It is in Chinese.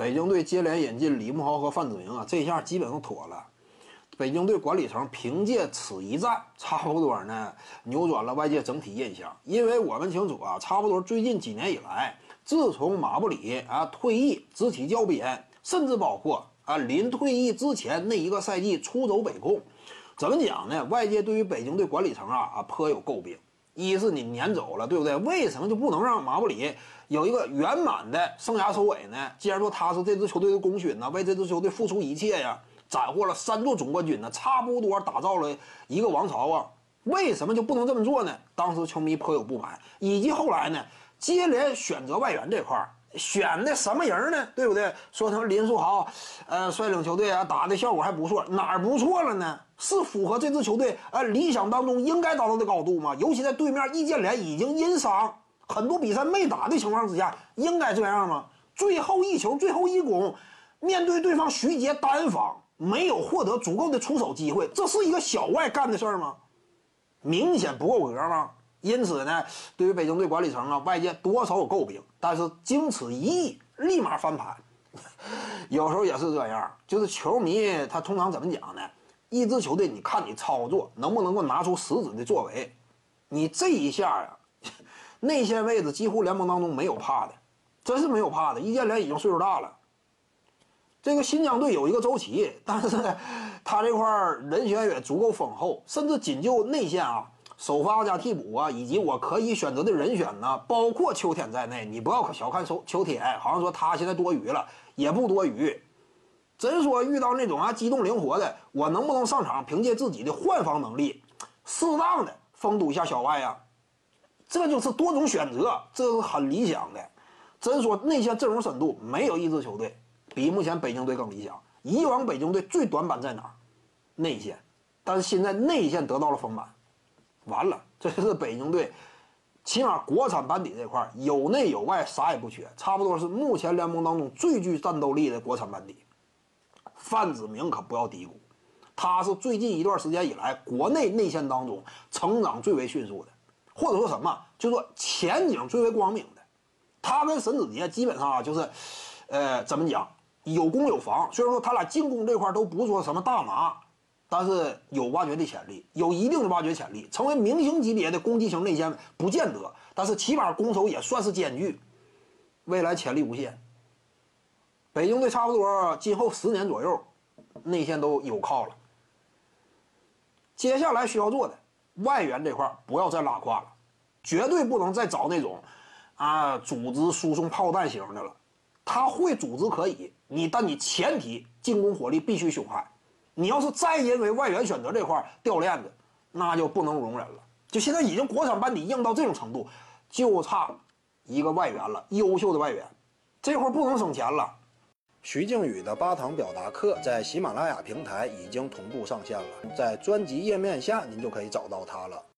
北京队接连引进李慕豪和范子铭啊，这下基本上妥了。北京队管理层凭借此一战，差不多呢扭转了外界整体印象。因为我们清楚啊，差不多最近几年以来，自从马布里啊退役、执起教鞭，甚至包括啊临退役之前那一个赛季出走北控，怎么讲呢？外界对于北京队管理层啊啊颇有诟病。一是你撵走了，对不对？为什么就不能让马布里有一个圆满的生涯收尾呢？既然说他是这支球队的功勋呢，为这支球队付出一切呀，斩获了三座总冠军呢，差不多打造了一个王朝啊，为什么就不能这么做呢？当时球迷颇有不满，以及后来呢，接连选择外援这块儿。选的什么人呢？对不对？说成林书豪，呃，率领球队啊，打的效果还不错，哪儿不错了呢？是符合这支球队呃理想当中应该达到的高度吗？尤其在对面易建联已经因伤很多比赛没打的情况之下，应该这样吗？最后一球，最后一攻，面对对方徐杰单防，没有获得足够的出手机会，这是一个小外干的事儿吗？明显不够格吗？因此呢，对于北京队管理层啊，外界多少有诟病，但是经此一役，立马翻盘。有时候也是这样，就是球迷他通常怎么讲呢？一支球队，你看你操作能不能够拿出实质的作为？你这一下呀，内线位置几乎联盟当中没有怕的，真是没有怕的。易建联已经岁数大了，这个新疆队有一个周琦，但是呢，他这块人选也足够丰厚，甚至仅就内线啊。首发加替补啊，以及我可以选择的人选呢，包括秋天在内。你不要小看秋秋天，好像说他现在多余了，也不多余。真说遇到那种啊机动灵活的，我能不能上场？凭借自己的换防能力，适当的封堵一下小外呀，这就是多种选择，这是很理想的。真说内线阵容深度，没有一支球队比目前北京队更理想。以往北京队最短板在哪儿？内线，但是现在内线得到了丰满。完了，这是北京队，起码国产班底这块有内有外，啥也不缺，差不多是目前联盟当中最具战斗力的国产班底。范子铭可不要低估，他是最近一段时间以来国内内线当中成长最为迅速的，或者说什么，就说前景最为光明的。他跟沈子杰基本上啊，就是，呃，怎么讲，有攻有防。虽然说他俩进攻这块都不说什么大拿。但是有挖掘的潜力，有一定的挖掘潜力，成为明星级别的攻击型内线不见得，但是起码攻守也算是兼具，未来潜力无限。北京队差不多今后十年左右，内线都有靠了。接下来需要做的外援这块不要再拉胯了，绝对不能再找那种啊组织输送炮弹型的了。他会组织可以，你但你前提进攻火力必须凶悍。你要是再因为外援选择这块掉链子，那就不能容忍了。就现在已经国产班底硬到这种程度，就差一个外援了，优秀的外援，这会不能省钱了。徐静宇的八堂表达课在喜马拉雅平台已经同步上线了，在专辑页面下您就可以找到它了。